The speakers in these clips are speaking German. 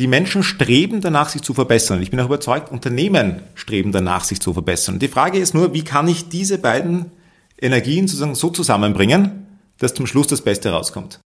die Menschen streben danach, sich zu verbessern. Ich bin auch überzeugt, Unternehmen streben danach, sich zu verbessern. Die Frage ist nur, wie kann ich diese beiden Energien sozusagen so zusammenbringen, dass zum Schluss das Beste rauskommt?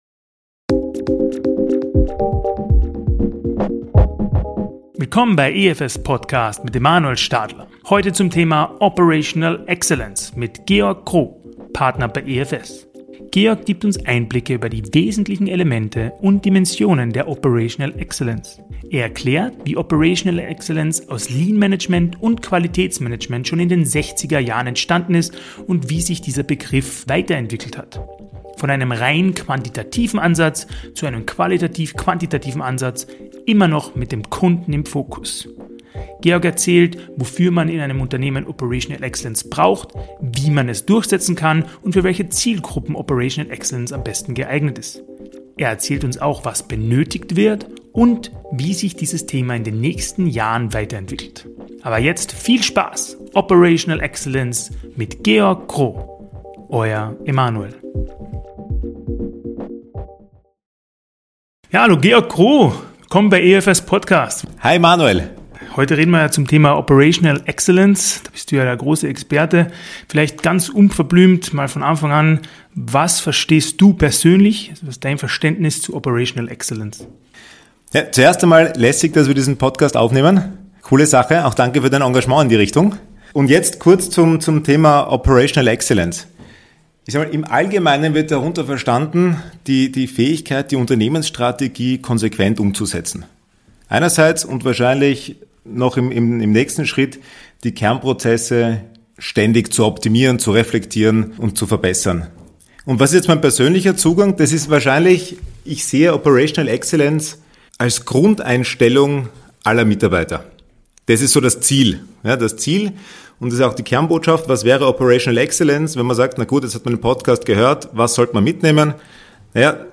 Willkommen bei EFS Podcast mit Emanuel Stadler. Heute zum Thema Operational Excellence mit Georg Kroh, Partner bei EFS. Georg gibt uns Einblicke über die wesentlichen Elemente und Dimensionen der Operational Excellence. Er erklärt, wie Operational Excellence aus Lean Management und Qualitätsmanagement schon in den 60er Jahren entstanden ist und wie sich dieser Begriff weiterentwickelt hat. Von einem rein quantitativen Ansatz zu einem qualitativ-quantitativen Ansatz, immer noch mit dem Kunden im Fokus. Georg erzählt, wofür man in einem Unternehmen Operational Excellence braucht, wie man es durchsetzen kann und für welche Zielgruppen Operational Excellence am besten geeignet ist. Er erzählt uns auch, was benötigt wird und wie sich dieses Thema in den nächsten Jahren weiterentwickelt. Aber jetzt viel Spaß! Operational Excellence mit Georg Kroh. Euer Emanuel. Ja, hallo Georg Kroh. Komm bei EFS Podcast. Hi Manuel. Heute reden wir ja zum Thema Operational Excellence. Da bist du ja der große Experte. Vielleicht ganz unverblümt mal von Anfang an, was verstehst du persönlich, also was ist dein Verständnis zu Operational Excellence? Ja, zuerst einmal lässig, dass wir diesen Podcast aufnehmen. Coole Sache. Auch danke für dein Engagement in die Richtung. Und jetzt kurz zum, zum Thema Operational Excellence. Ich sage mal, im Allgemeinen wird darunter verstanden, die, die Fähigkeit, die Unternehmensstrategie konsequent umzusetzen. Einerseits und wahrscheinlich noch im, im, im nächsten Schritt die Kernprozesse ständig zu optimieren, zu reflektieren und zu verbessern. Und was ist jetzt mein persönlicher Zugang? Das ist wahrscheinlich, ich sehe Operational Excellence als Grundeinstellung aller Mitarbeiter. Das ist so das Ziel. Ja, das Ziel und das ist auch die Kernbotschaft. Was wäre Operational Excellence, wenn man sagt, na gut, jetzt hat man den Podcast gehört, was sollte man mitnehmen? Naja,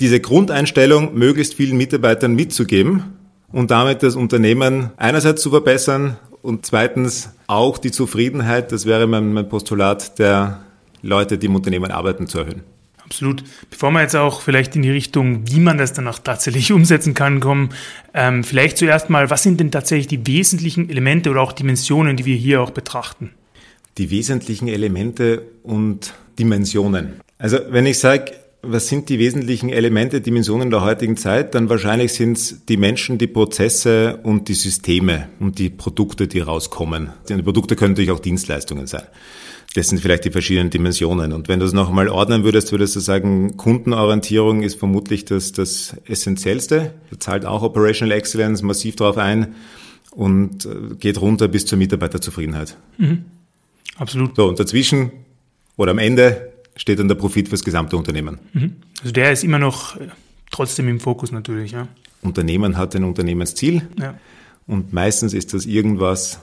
diese Grundeinstellung möglichst vielen Mitarbeitern mitzugeben und damit das Unternehmen einerseits zu verbessern und zweitens auch die Zufriedenheit, das wäre mein, mein Postulat der Leute, die im Unternehmen arbeiten, zu erhöhen. Absolut. Bevor wir jetzt auch vielleicht in die Richtung, wie man das dann auch tatsächlich umsetzen kann, kommen, ähm, vielleicht zuerst mal, was sind denn tatsächlich die wesentlichen Elemente oder auch Dimensionen, die wir hier auch betrachten? Die wesentlichen Elemente und Dimensionen. Also wenn ich sage, was sind die wesentlichen Elemente, Dimensionen der heutigen Zeit? Dann wahrscheinlich sind es die Menschen, die Prozesse und die Systeme und die Produkte, die rauskommen. Die Produkte können natürlich auch Dienstleistungen sein. Das sind vielleicht die verschiedenen Dimensionen. Und wenn du es noch einmal ordnen würdest, würdest du sagen, Kundenorientierung ist vermutlich das, das Essentiellste. Da zahlt auch Operational Excellence massiv drauf ein und äh, geht runter bis zur Mitarbeiterzufriedenheit. Mhm. Absolut. So, und dazwischen oder am Ende steht dann der Profit fürs gesamte Unternehmen. Mhm. Also der ist immer noch äh, trotzdem im Fokus natürlich. Ja. Unternehmen hat ein Unternehmensziel ja. und meistens ist das irgendwas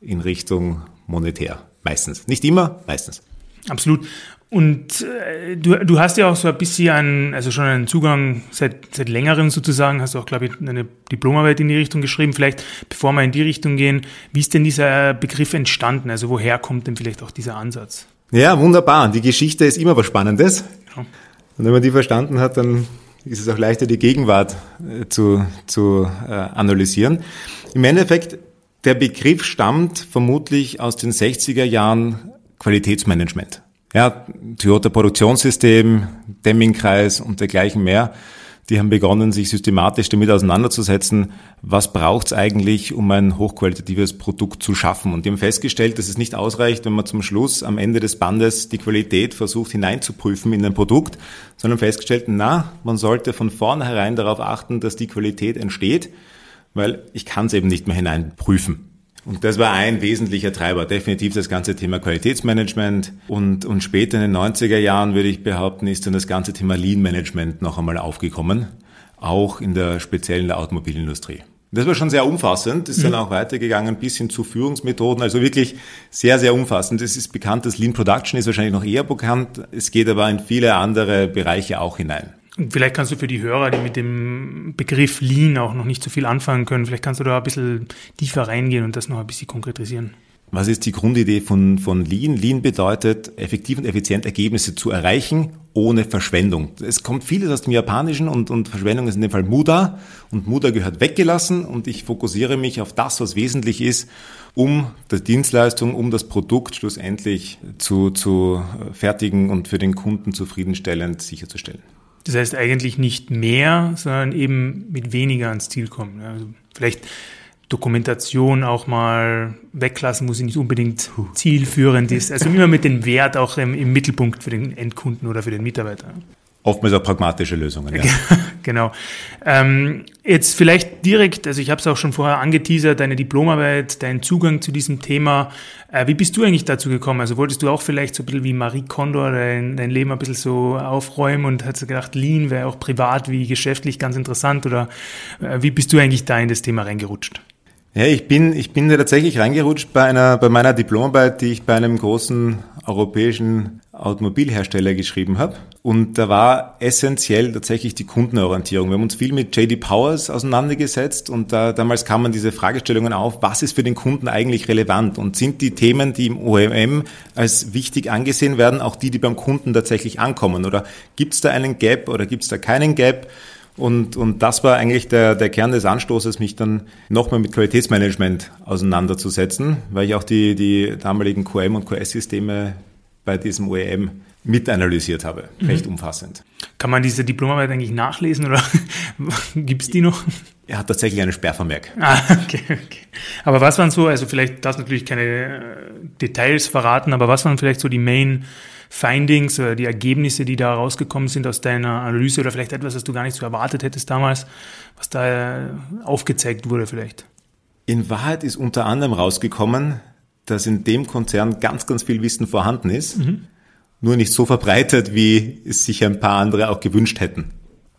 in Richtung monetär. Meistens. Nicht immer, meistens. Absolut. Und äh, du, du hast ja auch so ein bisschen einen, also schon einen Zugang seit, seit längerem sozusagen, hast auch, glaube ich, eine Diplomarbeit in die Richtung geschrieben. Vielleicht, bevor wir in die Richtung gehen, wie ist denn dieser Begriff entstanden? Also woher kommt denn vielleicht auch dieser Ansatz? Ja, wunderbar. Die Geschichte ist immer was Spannendes. Ja. Und wenn man die verstanden hat, dann ist es auch leichter, die Gegenwart äh, zu, zu äh, analysieren. Im Endeffekt, der Begriff stammt vermutlich aus den 60er Jahren Qualitätsmanagement. Ja, Toyota Produktionssystem, Deming-Kreis und dergleichen mehr die haben begonnen, sich systematisch damit auseinanderzusetzen, was braucht es eigentlich, um ein hochqualitatives Produkt zu schaffen. Und die haben festgestellt, dass es nicht ausreicht, wenn man zum Schluss am Ende des Bandes die Qualität versucht hineinzuprüfen in ein Produkt, sondern festgestellt, na, man sollte von vornherein darauf achten, dass die Qualität entsteht, weil ich kann es eben nicht mehr hineinprüfen. Und das war ein wesentlicher Treiber, definitiv das ganze Thema Qualitätsmanagement. Und, und später in den 90er Jahren, würde ich behaupten, ist dann das ganze Thema Lean Management noch einmal aufgekommen, auch in der speziellen der Automobilindustrie. Das war schon sehr umfassend, ist mhm. dann auch weitergegangen bis hin zu Führungsmethoden, also wirklich sehr, sehr umfassend. Es ist bekannt, dass Lean Production ist wahrscheinlich noch eher bekannt, es geht aber in viele andere Bereiche auch hinein. Vielleicht kannst du für die Hörer, die mit dem Begriff Lean auch noch nicht so viel anfangen können, vielleicht kannst du da ein bisschen tiefer reingehen und das noch ein bisschen konkretisieren. Was ist die Grundidee von, von Lean? Lean bedeutet, effektiv und effizient Ergebnisse zu erreichen, ohne Verschwendung. Es kommt vieles aus dem Japanischen und, und Verschwendung ist in dem Fall Muda und Muda gehört weggelassen und ich fokussiere mich auf das, was wesentlich ist, um die Dienstleistung, um das Produkt schlussendlich zu, zu fertigen und für den Kunden zufriedenstellend sicherzustellen. Das heißt eigentlich nicht mehr, sondern eben mit weniger ans Ziel kommen. Also vielleicht Dokumentation auch mal weglassen, wo sie nicht unbedingt zielführend ist. Also immer mit dem Wert auch im, im Mittelpunkt für den Endkunden oder für den Mitarbeiter. Oftmals auch pragmatische Lösungen, ja. genau. Ähm, jetzt vielleicht direkt, also ich habe es auch schon vorher angeteasert, deine Diplomarbeit, dein Zugang zu diesem Thema. Äh, wie bist du eigentlich dazu gekommen? Also wolltest du auch vielleicht so ein bisschen wie Marie Kondo dein, dein Leben ein bisschen so aufräumen und hast gedacht, Lean wäre auch privat wie geschäftlich ganz interessant oder äh, wie bist du eigentlich da in das Thema reingerutscht? Ja, ich bin, ich bin tatsächlich reingerutscht bei einer, bei meiner Diplomarbeit, die ich bei einem großen europäischen Automobilhersteller geschrieben habe. Und da war essentiell tatsächlich die Kundenorientierung. Wir haben uns viel mit JD Powers auseinandergesetzt und da, damals kamen diese Fragestellungen auf, was ist für den Kunden eigentlich relevant und sind die Themen, die im OEM als wichtig angesehen werden, auch die, die beim Kunden tatsächlich ankommen? Oder gibt es da einen Gap oder gibt es da keinen Gap? Und, und das war eigentlich der, der Kern des Anstoßes, mich dann nochmal mit Qualitätsmanagement auseinanderzusetzen, weil ich auch die, die damaligen QM- und QS-Systeme bei diesem OEM mitanalysiert habe, mhm. recht umfassend. Kann man diese Diplomarbeit eigentlich nachlesen oder gibt es die noch? Er hat tatsächlich einen Sperrvermerk. Ah, okay, okay. Aber was waren so, also vielleicht darfst du natürlich keine äh, Details verraten, aber was waren vielleicht so die Main Findings oder die Ergebnisse, die da rausgekommen sind aus deiner Analyse oder vielleicht etwas, was du gar nicht so erwartet hättest damals, was da aufgezeigt wurde vielleicht? In Wahrheit ist unter anderem rausgekommen, dass in dem Konzern ganz, ganz viel Wissen vorhanden ist, mhm. Nur nicht so verbreitet, wie es sich ein paar andere auch gewünscht hätten.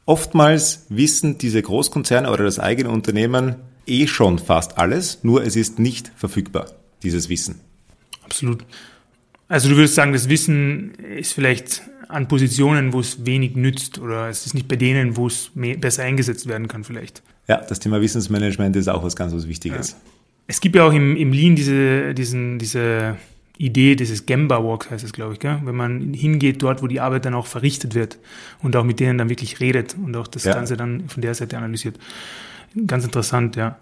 Oftmals wissen diese Großkonzerne oder das eigene Unternehmen eh schon fast alles, nur es ist nicht verfügbar, dieses Wissen. Absolut. Also du würdest sagen, das Wissen ist vielleicht an Positionen, wo es wenig nützt oder es ist nicht bei denen, wo es mehr, besser eingesetzt werden kann vielleicht. Ja, das Thema Wissensmanagement ist auch was ganz was Wichtiges. Ja. Es gibt ja auch im, im Lean diese, diesen, diese Idee dieses Gemba Walks heißt es, glaube ich, gell? wenn man hingeht dort, wo die Arbeit dann auch verrichtet wird und auch mit denen dann wirklich redet und auch das ja. Ganze dann von der Seite analysiert. Ganz interessant, ja.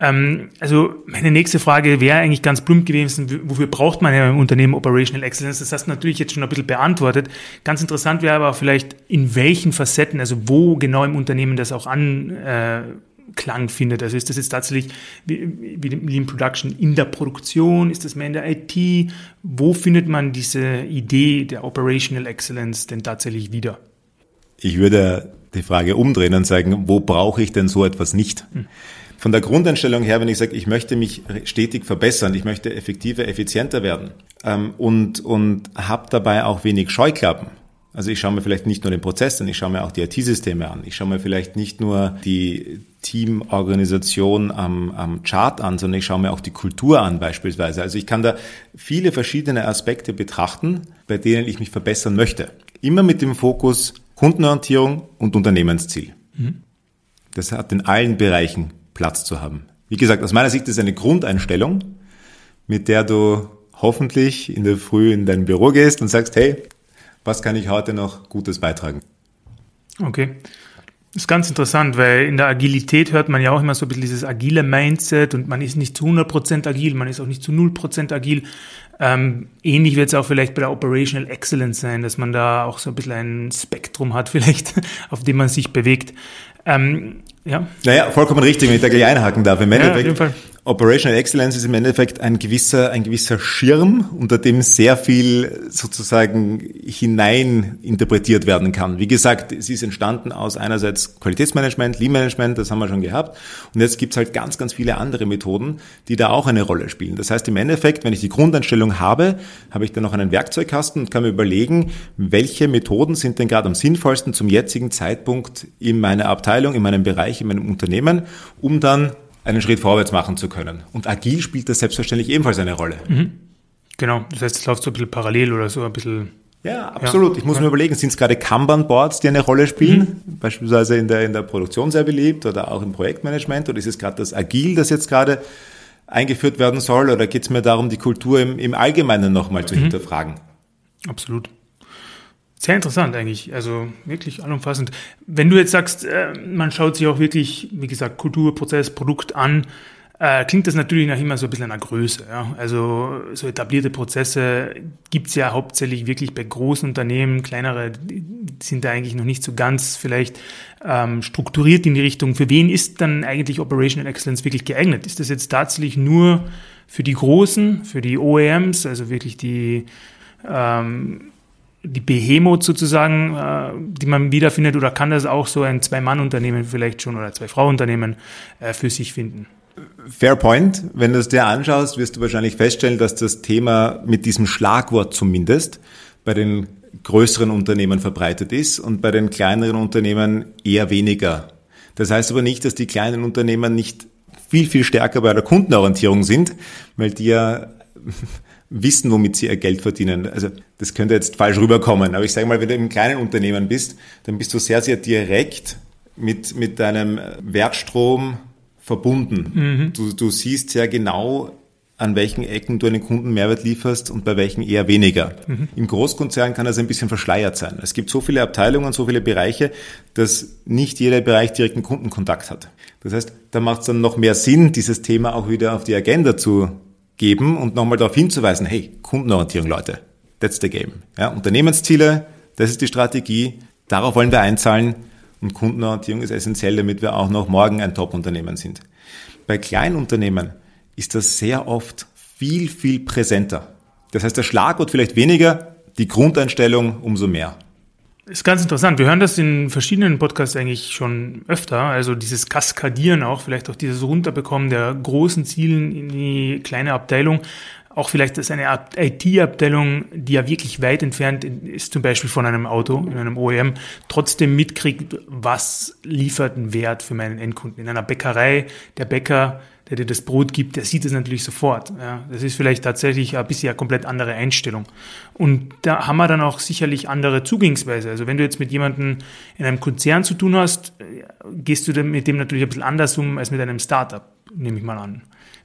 Ähm, also meine nächste Frage wäre eigentlich ganz plump gewesen, wofür braucht man ja im Unternehmen Operational Excellence? Das hast du natürlich jetzt schon ein bisschen beantwortet. Ganz interessant wäre aber auch vielleicht, in welchen Facetten, also wo genau im Unternehmen das auch Anklang findet. Also ist das jetzt tatsächlich wie, wie Lean Production in der Produktion? Ist das mehr in der IT? Wo findet man diese Idee der Operational Excellence denn tatsächlich wieder? Ich würde die Frage umdrehen und sagen, wo brauche ich denn so etwas nicht? Hm von der Grundeinstellung her, wenn ich sage, ich möchte mich stetig verbessern, ich möchte effektiver, effizienter werden ähm, und, und habe dabei auch wenig Scheuklappen. Also ich schaue mir vielleicht nicht nur den Prozess an, ich schaue mir auch die IT-Systeme an. Ich schaue mir vielleicht nicht nur die Teamorganisation am, am Chart an, sondern ich schaue mir auch die Kultur an beispielsweise. Also ich kann da viele verschiedene Aspekte betrachten, bei denen ich mich verbessern möchte. Immer mit dem Fokus Kundenorientierung und Unternehmensziel. Mhm. Das hat in allen Bereichen Platz zu haben. Wie gesagt, aus meiner Sicht ist es eine Grundeinstellung, mit der du hoffentlich in der Früh in dein Büro gehst und sagst, hey, was kann ich heute noch Gutes beitragen? Okay. Das ist ganz interessant, weil in der Agilität hört man ja auch immer so ein bisschen dieses agile Mindset und man ist nicht zu 100% agil, man ist auch nicht zu 0% agil. Ähm, ähnlich wird es auch vielleicht bei der Operational Excellence sein, dass man da auch so ein bisschen ein Spektrum hat vielleicht, auf dem man sich bewegt. Ähm, ja. Naja, vollkommen richtig, wenn ich da gleich einhaken darf. Im Endeffekt, ja, Operational Excellence ist im Endeffekt ein gewisser, ein gewisser Schirm, unter dem sehr viel sozusagen hinein interpretiert werden kann. Wie gesagt, es ist entstanden aus einerseits Qualitätsmanagement, Lean Management, das haben wir schon gehabt. Und jetzt gibt's halt ganz, ganz viele andere Methoden, die da auch eine Rolle spielen. Das heißt, im Endeffekt, wenn ich die Grundeinstellung habe, habe ich dann noch einen Werkzeugkasten und kann mir überlegen, welche Methoden sind denn gerade am sinnvollsten zum jetzigen Zeitpunkt in meiner Abteilung, in meinem Bereich, in meinem Unternehmen, um dann einen Schritt vorwärts machen zu können. Und agil spielt das selbstverständlich ebenfalls eine Rolle. Mhm. Genau, das heißt, es läuft so ein bisschen parallel oder so ein bisschen. Ja, absolut. Ja. Ich muss mir überlegen, sind es gerade Kanban-Boards, die eine Rolle spielen? Mhm. Beispielsweise in der, in der Produktion sehr beliebt oder auch im Projektmanagement? Oder ist es gerade das Agil, das jetzt gerade eingeführt werden soll oder geht es mir darum, die Kultur im, im Allgemeinen nochmal zu mhm. hinterfragen? Absolut. Sehr interessant eigentlich, also wirklich allumfassend. Wenn du jetzt sagst, äh, man schaut sich auch wirklich, wie gesagt, Kultur, Prozess, Produkt an, äh, klingt das natürlich nach immer so ein bisschen einer Größe. Ja? Also so etablierte Prozesse gibt's ja hauptsächlich wirklich bei großen Unternehmen, kleinere sind da eigentlich noch nicht so ganz vielleicht ähm, strukturiert in die Richtung. Für wen ist dann eigentlich Operational Excellence wirklich geeignet? Ist das jetzt tatsächlich nur für die Großen, für die OEMs, also wirklich die ähm, die Behemoth sozusagen, äh, die man wiederfindet, oder kann das auch so ein Zwei-Mann-Unternehmen vielleicht schon oder Zwei-Frau-Unternehmen äh, für sich finden? Fair point. Wenn du es dir anschaust, wirst du wahrscheinlich feststellen, dass das Thema mit diesem Schlagwort zumindest bei den größeren Unternehmen verbreitet ist und bei den kleineren Unternehmen eher weniger. Das heißt aber nicht, dass die kleinen Unternehmen nicht viel, viel stärker bei der Kundenorientierung sind, weil die ja wissen, womit sie ihr Geld verdienen. Also das könnte jetzt falsch rüberkommen, aber ich sage mal, wenn du im kleinen Unternehmen bist, dann bist du sehr, sehr direkt mit, mit deinem Wertstrom verbunden. Mhm. Du, du siehst sehr genau, an welchen Ecken du einen Kunden Mehrwert lieferst und bei welchen eher weniger. Mhm. Im Großkonzern kann das ein bisschen verschleiert sein. Es gibt so viele Abteilungen, so viele Bereiche, dass nicht jeder Bereich direkten Kundenkontakt hat. Das heißt, da macht es dann noch mehr Sinn, dieses Thema auch wieder auf die Agenda zu geben und nochmal darauf hinzuweisen, hey, Kundenorientierung, Leute, that's the game. Ja, Unternehmensziele, das ist die Strategie, darauf wollen wir einzahlen und Kundenorientierung ist essentiell, damit wir auch noch morgen ein Top-Unternehmen sind. Bei Kleinunternehmen ist das sehr oft viel, viel präsenter. Das heißt, der Schlagwort vielleicht weniger, die Grundeinstellung umso mehr. Ist ganz interessant. Wir hören das in verschiedenen Podcasts eigentlich schon öfter. Also dieses Kaskadieren auch, vielleicht auch dieses Runterbekommen der großen Zielen in die kleine Abteilung auch vielleicht ist eine IT-Abteilung, die ja wirklich weit entfernt ist, zum Beispiel von einem Auto, in einem OEM, trotzdem mitkriegt, was liefert einen Wert für meinen Endkunden. In einer Bäckerei, der Bäcker, der dir das Brot gibt, der sieht es natürlich sofort. Ja, das ist vielleicht tatsächlich ein bisschen eine komplett andere Einstellung. Und da haben wir dann auch sicherlich andere Zugangsweise. Also wenn du jetzt mit jemandem in einem Konzern zu tun hast, gehst du mit dem natürlich ein bisschen anders um als mit einem Startup, nehme ich mal an.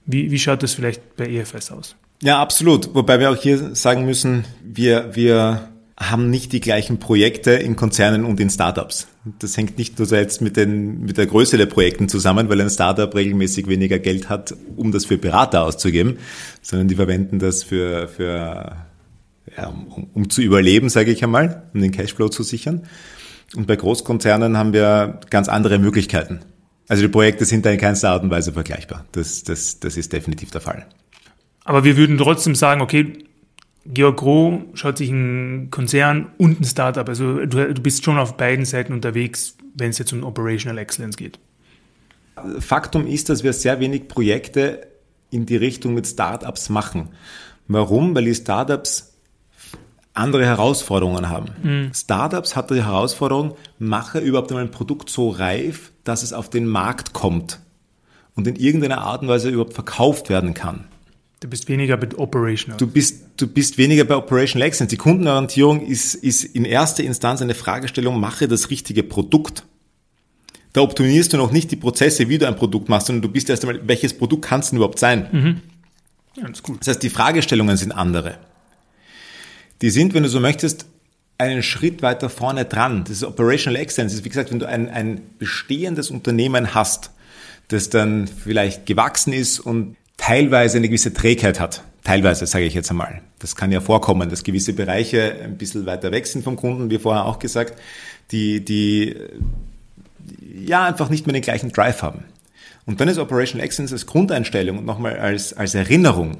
Wie, wie schaut das vielleicht bei EFS aus? Ja, absolut. Wobei wir auch hier sagen müssen, wir, wir haben nicht die gleichen Projekte in Konzernen und in Startups. Das hängt nicht nur jetzt mit, den, mit der Größe der Projekten zusammen, weil ein Startup regelmäßig weniger Geld hat, um das für Berater auszugeben, sondern die verwenden das für, für ja, um, um zu überleben, sage ich einmal, um den Cashflow zu sichern. Und bei Großkonzernen haben wir ganz andere Möglichkeiten. Also die Projekte sind da in keinster Art und Weise vergleichbar. Das, das, das ist definitiv der Fall. Aber wir würden trotzdem sagen, okay, Georg Groh schaut sich ein Konzern und ein Startup. Also du, du bist schon auf beiden Seiten unterwegs, wenn es jetzt um Operational Excellence geht. Faktum ist, dass wir sehr wenig Projekte in die Richtung mit Startups machen. Warum? Weil die Startups andere Herausforderungen haben. Mhm. Startups hat die Herausforderung, mache überhaupt einmal ein Produkt so reif, dass es auf den Markt kommt und in irgendeiner Art und Weise überhaupt verkauft werden kann. Du bist weniger bei Operational. Du bist, du bist weniger bei Operational Excellence. Die Kundenorientierung ist, ist in erster Instanz eine Fragestellung, mache das richtige Produkt. Da optimierst du noch nicht die Prozesse, wie du ein Produkt machst, sondern du bist erst einmal, welches Produkt kann es denn überhaupt sein? Mhm. Ja, das. Das heißt, die Fragestellungen sind andere. Die sind, wenn du so möchtest, einen Schritt weiter vorne dran. Das ist Operational Excellence. Das ist, wie gesagt, wenn du ein, ein bestehendes Unternehmen hast, das dann vielleicht gewachsen ist und teilweise eine gewisse Trägheit hat. Teilweise, sage ich jetzt einmal. Das kann ja vorkommen, dass gewisse Bereiche ein bisschen weiter weg sind vom Kunden, wie vorher auch gesagt, die, die ja einfach nicht mehr den gleichen Drive haben. Und dann ist Operational Excellence als Grundeinstellung und nochmal als, als Erinnerung,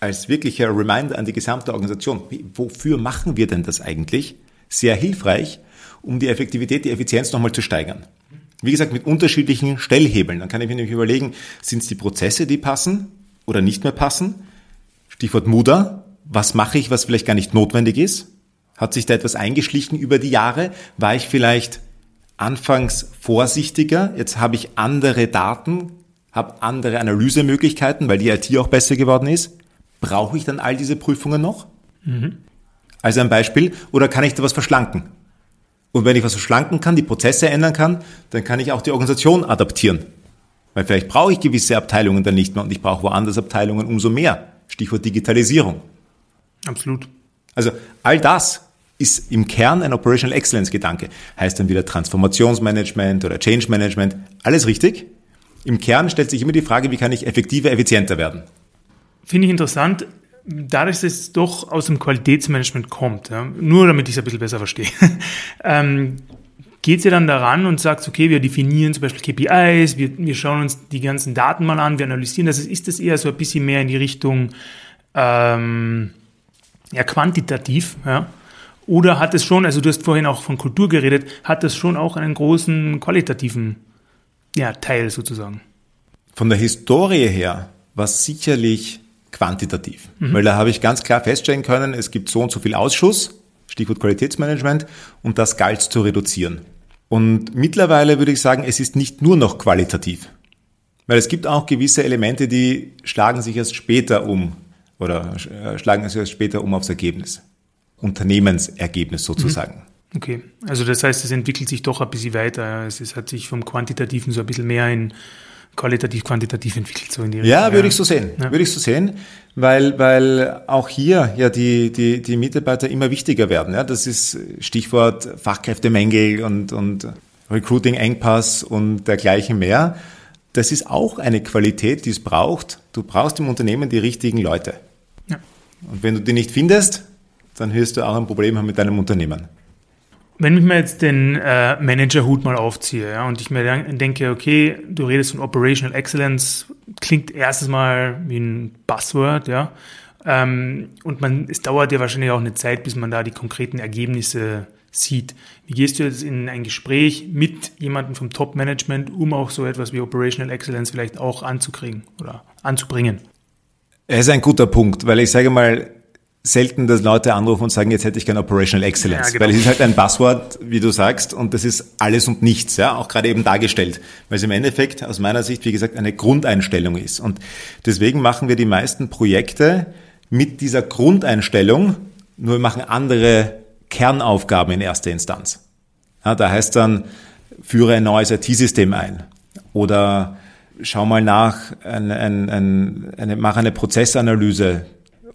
als wirklicher Reminder an die gesamte Organisation. Wofür machen wir denn das eigentlich? Sehr hilfreich, um die Effektivität, die Effizienz nochmal zu steigern. Wie gesagt, mit unterschiedlichen Stellhebeln. Dann kann ich mir nämlich überlegen, sind es die Prozesse, die passen oder nicht mehr passen? Stichwort Muda. Was mache ich, was vielleicht gar nicht notwendig ist? Hat sich da etwas eingeschlichen über die Jahre? War ich vielleicht anfangs vorsichtiger? Jetzt habe ich andere Daten, habe andere Analysemöglichkeiten, weil die IT auch besser geworden ist. Brauche ich dann all diese Prüfungen noch? Mhm. Also ein Beispiel. Oder kann ich da was verschlanken? Und wenn ich was verschlanken kann, die Prozesse ändern kann, dann kann ich auch die Organisation adaptieren. Weil vielleicht brauche ich gewisse Abteilungen dann nicht mehr und ich brauche woanders Abteilungen umso mehr. Stichwort Digitalisierung. Absolut. Also all das ist im Kern ein Operational Excellence Gedanke. Heißt dann wieder Transformationsmanagement oder Change Management. Alles richtig. Im Kern stellt sich immer die Frage, wie kann ich effektiver, effizienter werden? Finde ich interessant. Dadurch, dass es doch aus dem Qualitätsmanagement kommt, ja, nur damit ich es ein bisschen besser verstehe, ähm, geht ihr dann daran und sagt, okay, wir definieren zum Beispiel KPIs, wir, wir schauen uns die ganzen Daten mal an, wir analysieren das. Ist das eher so ein bisschen mehr in die Richtung ähm, ja, quantitativ, ja? Oder hat es schon, also du hast vorhin auch von Kultur geredet, hat es schon auch einen großen qualitativen ja, Teil sozusagen? Von der Historie her war es sicherlich quantitativ, mhm. weil da habe ich ganz klar feststellen können, es gibt so und so viel Ausschuss, Stichwort Qualitätsmanagement, und das galt zu reduzieren. Und mittlerweile würde ich sagen, es ist nicht nur noch qualitativ, weil es gibt auch gewisse Elemente, die schlagen sich erst später um oder äh, schlagen sich erst später um aufs Ergebnis. Unternehmensergebnis sozusagen. Mhm. Okay, also das heißt, es entwickelt sich doch ein bisschen weiter. Es hat sich vom Quantitativen so ein bisschen mehr in qualitativ, quantitativ entwickelt, so in die Richtung. Ja, würde ich so sehen. Ja. Würde ich so sehen, weil, weil auch hier ja die, die, die Mitarbeiter immer wichtiger werden. Ja, das ist Stichwort Fachkräftemängel und, und Recruiting-Engpass und dergleichen mehr. Das ist auch eine Qualität, die es braucht. Du brauchst im Unternehmen die richtigen Leute. Ja. Und wenn du die nicht findest, dann wirst du auch ein Problem haben mit deinem Unternehmen. Wenn ich mir jetzt den äh, Manager-Hut mal aufziehe ja, und ich mir denke, okay, du redest von Operational Excellence, klingt erstes Mal wie ein Buzzword, ja. Ähm, und man, es dauert ja wahrscheinlich auch eine Zeit, bis man da die konkreten Ergebnisse sieht. Wie gehst du jetzt in ein Gespräch mit jemandem vom Top-Management, um auch so etwas wie Operational Excellence vielleicht auch anzukriegen oder anzubringen? Es ist ein guter Punkt, weil ich sage mal, selten, dass Leute anrufen und sagen, jetzt hätte ich gerne Operational Excellence. Ja, genau. Weil es ist halt ein Passwort, wie du sagst, und das ist alles und nichts, ja, auch gerade eben dargestellt. Weil es im Endeffekt aus meiner Sicht, wie gesagt, eine Grundeinstellung ist. Und deswegen machen wir die meisten Projekte mit dieser Grundeinstellung, nur wir machen andere Kernaufgaben in erster Instanz. Ja, da heißt dann, führe ein neues IT-System ein. Oder schau mal nach, ein, ein, ein, eine, mach eine Prozessanalyse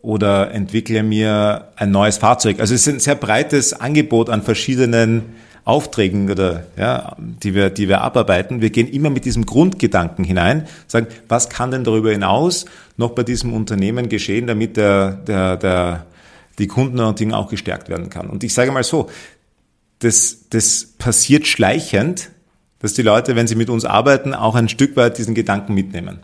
oder entwickle mir ein neues Fahrzeug. Also es ist ein sehr breites Angebot an verschiedenen Aufträgen oder ja, die wir, die wir abarbeiten. Wir gehen immer mit diesem Grundgedanken hinein, sagen, was kann denn darüber hinaus noch bei diesem Unternehmen geschehen, damit der, der, der, die Kundenorientierung auch gestärkt werden kann. Und ich sage mal so, das, das passiert schleichend, dass die Leute, wenn sie mit uns arbeiten, auch ein Stück weit diesen Gedanken mitnehmen.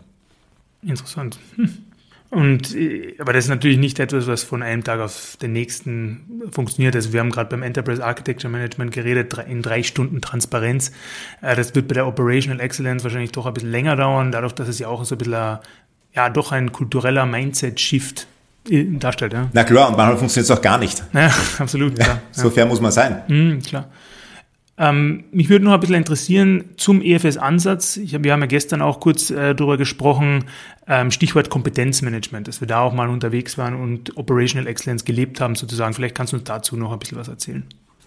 Interessant. Hm. Und, äh, aber das ist natürlich nicht etwas, was von einem Tag auf den nächsten funktioniert. Also wir haben gerade beim Enterprise Architecture Management geredet, in drei Stunden Transparenz. Äh, das wird bei der Operational Excellence wahrscheinlich doch ein bisschen länger dauern, dadurch, dass es ja auch so ein bisschen, ja, doch ein kultureller Mindset-Shift äh, darstellt. Ja. Na klar, und manchmal funktioniert es auch gar nicht. Ja, absolut. Ja, klar. So fair muss man sein. Mhm, klar. Ähm, mich würde noch ein bisschen interessieren zum EFS-Ansatz. Hab, wir haben ja gestern auch kurz äh, darüber gesprochen, ähm, Stichwort Kompetenzmanagement, dass wir da auch mal unterwegs waren und Operational Excellence gelebt haben sozusagen. Vielleicht kannst du uns dazu noch ein bisschen was erzählen.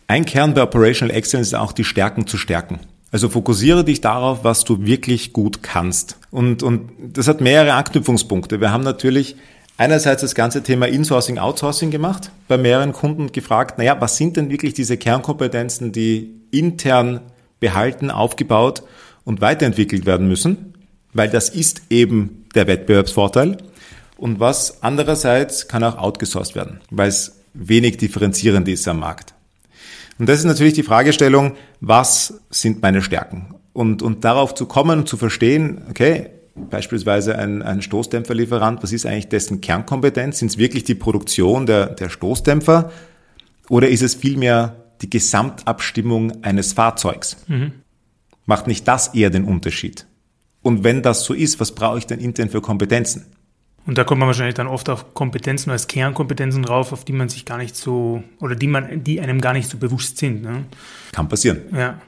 Ein Kern bei Operational Excellence ist auch die Stärken zu stärken. Also fokussiere dich darauf, was du wirklich gut kannst. Und, und das hat mehrere Anknüpfungspunkte. Wir haben natürlich einerseits das ganze Thema Insourcing, Outsourcing gemacht, bei mehreren Kunden gefragt, naja, was sind denn wirklich diese Kernkompetenzen, die intern behalten, aufgebaut und weiterentwickelt werden müssen, weil das ist eben der Wettbewerbsvorteil. Und was andererseits kann auch outgesourced werden, weil es wenig differenzierend ist am Markt. Und das ist natürlich die Fragestellung, was sind meine Stärken? Und, und darauf zu kommen und zu verstehen, okay, beispielsweise ein, ein Stoßdämpferlieferant, was ist eigentlich dessen Kernkompetenz? Sind es wirklich die Produktion der, der Stoßdämpfer? Oder ist es vielmehr die Gesamtabstimmung eines Fahrzeugs. Mhm. Macht nicht das eher den Unterschied? Und wenn das so ist, was brauche ich denn intern für Kompetenzen? Und da kommt man wahrscheinlich dann oft auf Kompetenzen als Kernkompetenzen drauf, auf die man sich gar nicht so, oder die man, die einem gar nicht so bewusst sind. Ne? Kann passieren. Ja.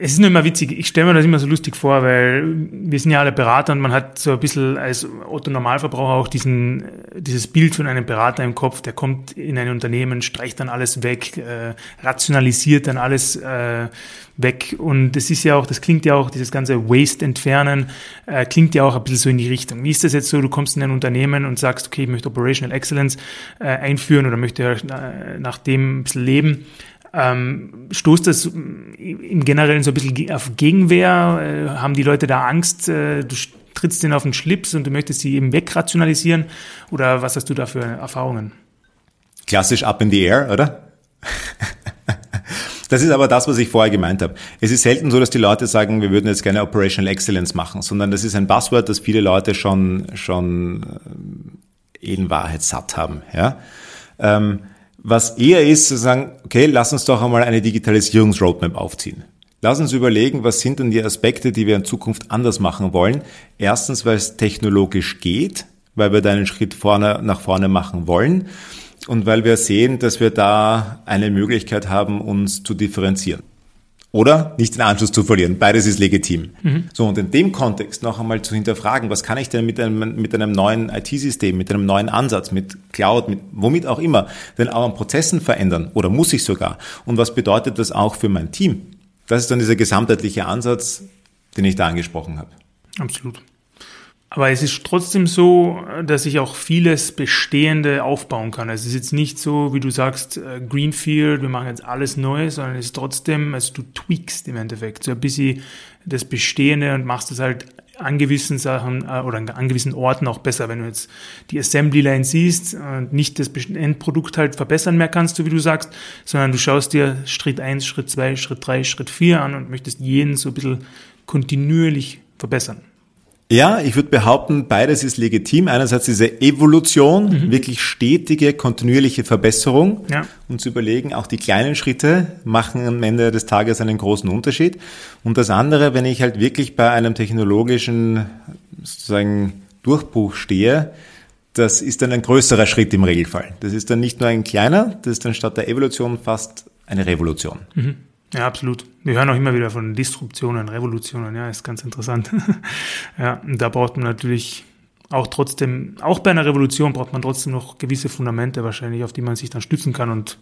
Es ist nur immer witzig, ich stelle mir das immer so lustig vor, weil wir sind ja alle Berater und man hat so ein bisschen als Otto Normalverbraucher auch diesen, dieses Bild von einem Berater im Kopf, der kommt in ein Unternehmen, streicht dann alles weg, äh, rationalisiert dann alles äh, weg. Und das ist ja auch, das klingt ja auch, dieses ganze Waste entfernen, äh, klingt ja auch ein bisschen so in die Richtung. Wie ist das jetzt so, du kommst in ein Unternehmen und sagst, okay, ich möchte Operational Excellence äh, einführen oder möchte äh, nach dem ein bisschen leben ähm, stoßt das im Generellen so ein bisschen auf Gegenwehr? Äh, haben die Leute da Angst? Äh, du trittst denen auf den Schlips und du möchtest sie eben wegrationalisieren? Oder was hast du da für Erfahrungen? Klassisch up in the air, oder? Das ist aber das, was ich vorher gemeint habe. Es ist selten so, dass die Leute sagen, wir würden jetzt gerne Operational Excellence machen, sondern das ist ein Buzzword, das viele Leute schon, schon äh, in Wahrheit satt haben. Ja? Ähm, was eher ist zu sagen, okay, lass uns doch einmal eine Digitalisierungsroadmap aufziehen. Lass uns überlegen, was sind denn die Aspekte, die wir in Zukunft anders machen wollen. Erstens, weil es technologisch geht, weil wir da einen Schritt vorne, nach vorne machen wollen und weil wir sehen, dass wir da eine Möglichkeit haben, uns zu differenzieren oder nicht den Anschluss zu verlieren. Beides ist legitim. Mhm. So, und in dem Kontext noch einmal zu hinterfragen, was kann ich denn mit einem, mit einem neuen IT-System, mit einem neuen Ansatz, mit Cloud, mit womit auch immer, denn auch an Prozessen verändern oder muss ich sogar? Und was bedeutet das auch für mein Team? Das ist dann dieser gesamtheitliche Ansatz, den ich da angesprochen habe. Absolut. Aber es ist trotzdem so, dass ich auch vieles Bestehende aufbauen kann. Es ist jetzt nicht so, wie du sagst, äh, Greenfield, wir machen jetzt alles Neues, sondern es ist trotzdem, also du tweakst im Endeffekt so ein bisschen das Bestehende und machst es halt an gewissen Sachen äh, oder an gewissen Orten auch besser. Wenn du jetzt die Assembly Line siehst und nicht das Endprodukt halt verbessern mehr kannst, so wie du sagst, sondern du schaust dir Schritt eins, Schritt zwei, Schritt drei, Schritt vier an und möchtest jeden so ein bisschen kontinuierlich verbessern. Ja, ich würde behaupten, beides ist legitim. Einerseits diese Evolution, mhm. wirklich stetige, kontinuierliche Verbesserung ja. und zu überlegen, auch die kleinen Schritte machen am Ende des Tages einen großen Unterschied. Und das andere, wenn ich halt wirklich bei einem technologischen sozusagen Durchbruch stehe, das ist dann ein größerer Schritt im Regelfall. Das ist dann nicht nur ein kleiner, das ist dann statt der Evolution fast eine Revolution. Mhm. Ja, absolut. Wir hören auch immer wieder von Disruptionen, Revolutionen. Ja, ist ganz interessant. ja, und da braucht man natürlich auch trotzdem, auch bei einer Revolution braucht man trotzdem noch gewisse Fundamente wahrscheinlich, auf die man sich dann stützen kann und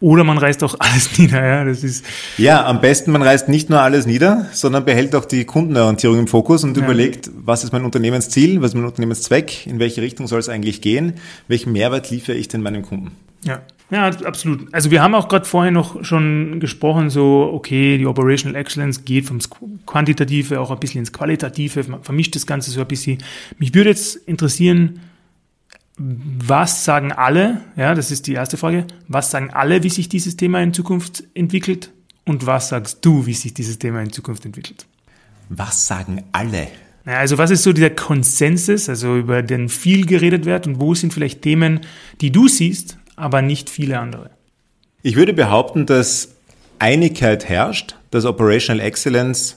oder man reißt auch alles nieder, ja, das ist. Ja, am besten man reißt nicht nur alles nieder, sondern behält auch die Kundenorientierung im Fokus und ja. überlegt, was ist mein Unternehmensziel, was ist mein Unternehmenszweck, in welche Richtung soll es eigentlich gehen, welchen Mehrwert liefere ich denn meinem Kunden? Ja, ja, absolut. Also wir haben auch gerade vorher noch schon gesprochen, so, okay, die Operational Excellence geht vom Quantitative auch ein bisschen ins Qualitative, man vermischt das Ganze so ein bisschen. Mich würde jetzt interessieren, was sagen alle, ja, das ist die erste Frage, was sagen alle, wie sich dieses Thema in Zukunft entwickelt und was sagst du, wie sich dieses Thema in Zukunft entwickelt? Was sagen alle? Also was ist so dieser Konsensus, also über den viel geredet wird und wo sind vielleicht Themen, die du siehst, aber nicht viele andere. Ich würde behaupten, dass Einigkeit herrscht, dass Operational Excellence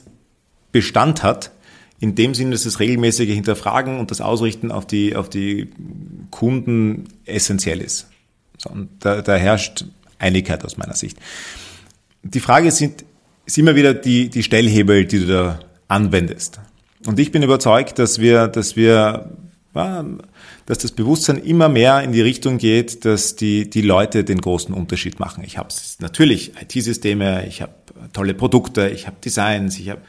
Bestand hat, in dem Sinne, dass das regelmäßige Hinterfragen und das Ausrichten auf die, auf die Kunden essentiell ist. Und da, da herrscht Einigkeit aus meiner Sicht. Die Frage sind, ist immer wieder die, die Stellhebel, die du da anwendest. Und ich bin überzeugt, dass wir, dass wir dass das Bewusstsein immer mehr in die Richtung geht, dass die, die Leute den großen Unterschied machen. Ich habe natürlich IT-Systeme, ich habe tolle Produkte, ich habe Designs, ich habe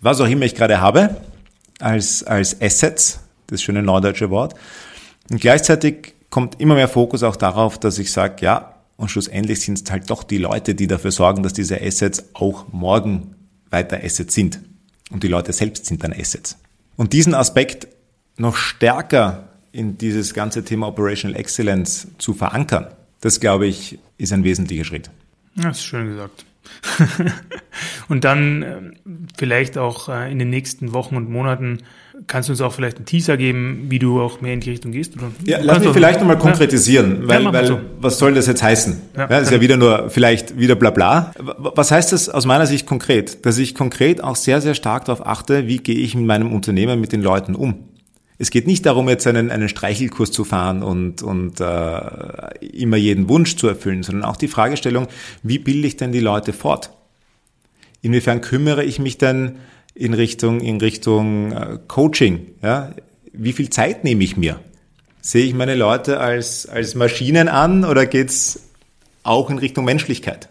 was auch immer ich gerade habe als, als Assets, das schöne neudeutsche Wort. Und gleichzeitig kommt immer mehr Fokus auch darauf, dass ich sage, ja, und schlussendlich sind es halt doch die Leute, die dafür sorgen, dass diese Assets auch morgen weiter Assets sind. Und die Leute selbst sind dann Assets. Und diesen Aspekt noch stärker in dieses ganze Thema Operational Excellence zu verankern, das glaube ich, ist ein wesentlicher Schritt. Das ist schön gesagt. und dann äh, vielleicht auch äh, in den nächsten Wochen und Monaten kannst du uns auch vielleicht einen Teaser geben, wie du auch mehr in die Richtung gehst? Oder? Ja, lass mich vielleicht nochmal konkretisieren, ja. weil, ja, weil so. was soll das jetzt heißen? Ja, das ist ja wieder nur vielleicht wieder bla bla. Was heißt das aus meiner Sicht konkret? Dass ich konkret auch sehr, sehr stark darauf achte, wie gehe ich in meinem Unternehmen mit den Leuten um? Es geht nicht darum, jetzt einen, einen Streichelkurs zu fahren und, und äh, immer jeden Wunsch zu erfüllen, sondern auch die Fragestellung, wie bilde ich denn die Leute fort? Inwiefern kümmere ich mich denn in Richtung, in Richtung äh, Coaching? Ja? Wie viel Zeit nehme ich mir? Sehe ich meine Leute als, als Maschinen an oder geht's auch in Richtung Menschlichkeit?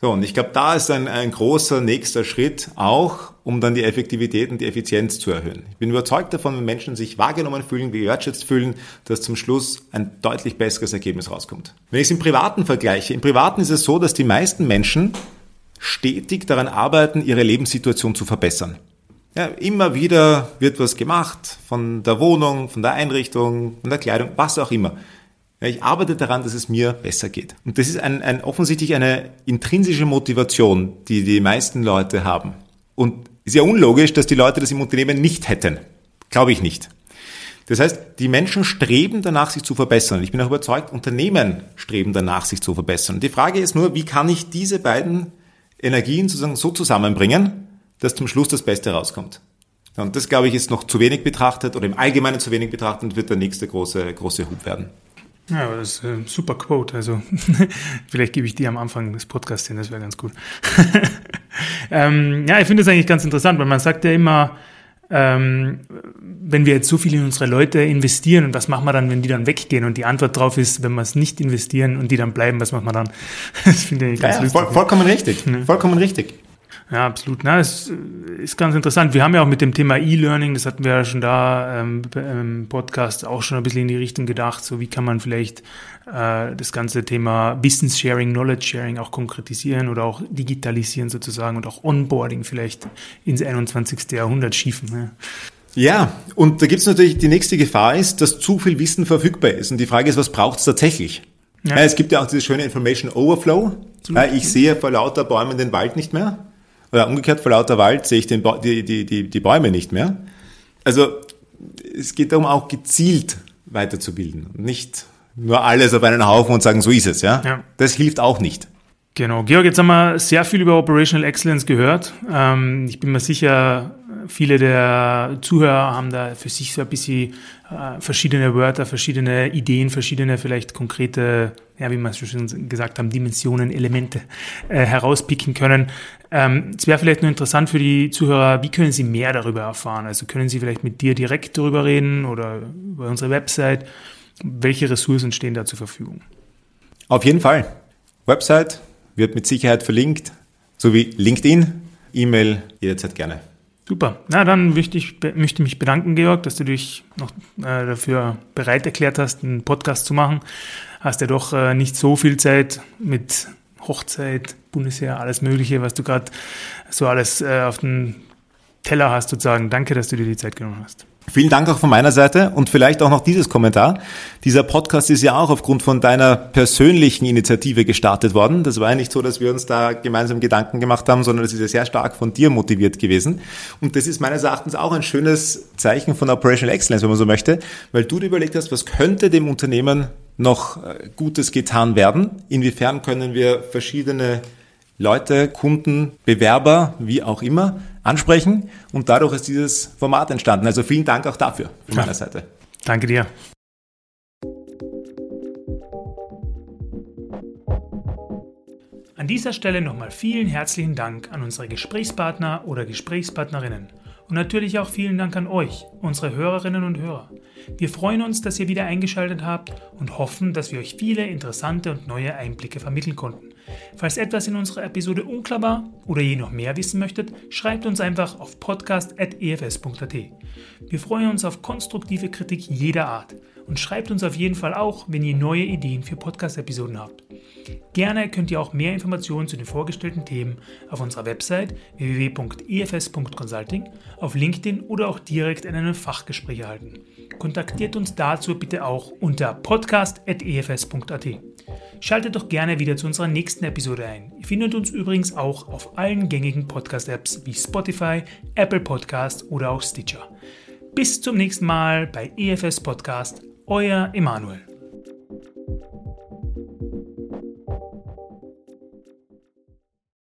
So, und ich glaube, da ist ein, ein großer nächster Schritt auch, um dann die Effektivität und die Effizienz zu erhöhen. Ich bin überzeugt davon, wenn Menschen sich wahrgenommen fühlen, gewertschätzt fühlen, dass zum Schluss ein deutlich besseres Ergebnis rauskommt. Wenn ich es im Privaten vergleiche, im Privaten ist es so, dass die meisten Menschen stetig daran arbeiten, ihre Lebenssituation zu verbessern. Ja, immer wieder wird was gemacht von der Wohnung, von der Einrichtung, von der Kleidung, was auch immer. Ich arbeite daran, dass es mir besser geht. Und das ist ein, ein, offensichtlich eine intrinsische Motivation, die die meisten Leute haben. Und ist ja unlogisch, dass die Leute das im Unternehmen nicht hätten. Glaube ich nicht. Das heißt, die Menschen streben danach, sich zu verbessern. Ich bin auch überzeugt, Unternehmen streben danach, sich zu verbessern. Die Frage ist nur, wie kann ich diese beiden Energien sozusagen so zusammenbringen, dass zum Schluss das Beste rauskommt. Und das, glaube ich, ist noch zu wenig betrachtet oder im Allgemeinen zu wenig betrachtet und wird der nächste große, große Hub werden. Ja, das ist ein super Quote. Also vielleicht gebe ich die am Anfang des Podcasts hin, das wäre ganz gut. ähm, ja, ich finde es eigentlich ganz interessant, weil man sagt ja immer, ähm, wenn wir jetzt so viel in unsere Leute investieren und was machen wir dann, wenn die dann weggehen? Und die Antwort darauf ist, wenn wir es nicht investieren und die dann bleiben, was machen wir dann? Das finde ich ganz ja, lustig. Voll, vollkommen richtig. Vollkommen richtig. Ja, absolut. Na, das ist ganz interessant. Wir haben ja auch mit dem Thema E-Learning, das hatten wir ja schon da ähm, im Podcast auch schon ein bisschen in die Richtung gedacht. So wie kann man vielleicht äh, das ganze Thema Wissenssharing, Knowledge Sharing auch konkretisieren oder auch digitalisieren sozusagen und auch Onboarding vielleicht ins 21. Jahrhundert schiefen. Ja. Ja, und da gibt es natürlich die nächste Gefahr ist, dass zu viel Wissen verfügbar ist. Und die Frage ist, was braucht es tatsächlich? Ja. Ja, es gibt ja auch dieses schöne Information Overflow. Ja, ich sehe vor lauter Bäumen den Wald nicht mehr. Oder umgekehrt, vor lauter Wald sehe ich den die, die, die, die Bäume nicht mehr. Also es geht darum, auch gezielt weiterzubilden. Nicht nur alles auf einen Haufen und sagen, so ist es. Ja? ja. Das hilft auch nicht. Genau. Georg, jetzt haben wir sehr viel über Operational Excellence gehört. Ähm, ich bin mir sicher, viele der Zuhörer haben da für sich so ein bisschen äh, verschiedene Wörter, verschiedene Ideen, verschiedene vielleicht konkrete, ja, wie wir es schon gesagt haben, Dimensionen, Elemente äh, herauspicken können. Ähm, es wäre vielleicht nur interessant für die Zuhörer, wie können sie mehr darüber erfahren? Also können sie vielleicht mit dir direkt darüber reden oder über unsere Website? Welche Ressourcen stehen da zur Verfügung? Auf jeden Fall. Website wird mit Sicherheit verlinkt, sowie LinkedIn, E-Mail jederzeit gerne. Super. Na, dann möchte ich, möchte mich bedanken, Georg, dass du dich noch äh, dafür bereit erklärt hast, einen Podcast zu machen. Hast ja doch äh, nicht so viel Zeit mit Hochzeit, Bundesheer, alles Mögliche, was du gerade so alles äh, auf dem Teller hast, sozusagen. Danke, dass du dir die Zeit genommen hast. Vielen Dank auch von meiner Seite und vielleicht auch noch dieses Kommentar. Dieser Podcast ist ja auch aufgrund von deiner persönlichen Initiative gestartet worden. Das war ja nicht so, dass wir uns da gemeinsam Gedanken gemacht haben, sondern das ist ja sehr stark von dir motiviert gewesen. Und das ist meines Erachtens auch ein schönes Zeichen von Operational Excellence, wenn man so möchte, weil du dir überlegt hast, was könnte dem Unternehmen noch äh, Gutes getan werden? Inwiefern können wir verschiedene Leute, Kunden, Bewerber, wie auch immer, ansprechen. Und dadurch ist dieses Format entstanden. Also vielen Dank auch dafür von meiner Seite. Danke dir. An dieser Stelle nochmal vielen herzlichen Dank an unsere Gesprächspartner oder Gesprächspartnerinnen. Und natürlich auch vielen Dank an euch, unsere Hörerinnen und Hörer. Wir freuen uns, dass ihr wieder eingeschaltet habt und hoffen, dass wir euch viele interessante und neue Einblicke vermitteln konnten. Falls etwas in unserer Episode unklar war oder ihr noch mehr wissen möchtet, schreibt uns einfach auf podcast.efs.at. Wir freuen uns auf konstruktive Kritik jeder Art und schreibt uns auf jeden Fall auch, wenn ihr neue Ideen für Podcast-Episoden habt. Gerne könnt ihr auch mehr Informationen zu den vorgestellten Themen auf unserer Website www.efs.consulting, auf LinkedIn oder auch direkt in einem Fachgespräch erhalten. Kontaktiert uns dazu bitte auch unter podcast.efs.at. Schaltet doch gerne wieder zu unserer nächsten Episode ein. Ihr findet uns übrigens auch auf allen gängigen Podcast-Apps wie Spotify, Apple Podcast oder auch Stitcher. Bis zum nächsten Mal bei EFS Podcast, euer Emanuel.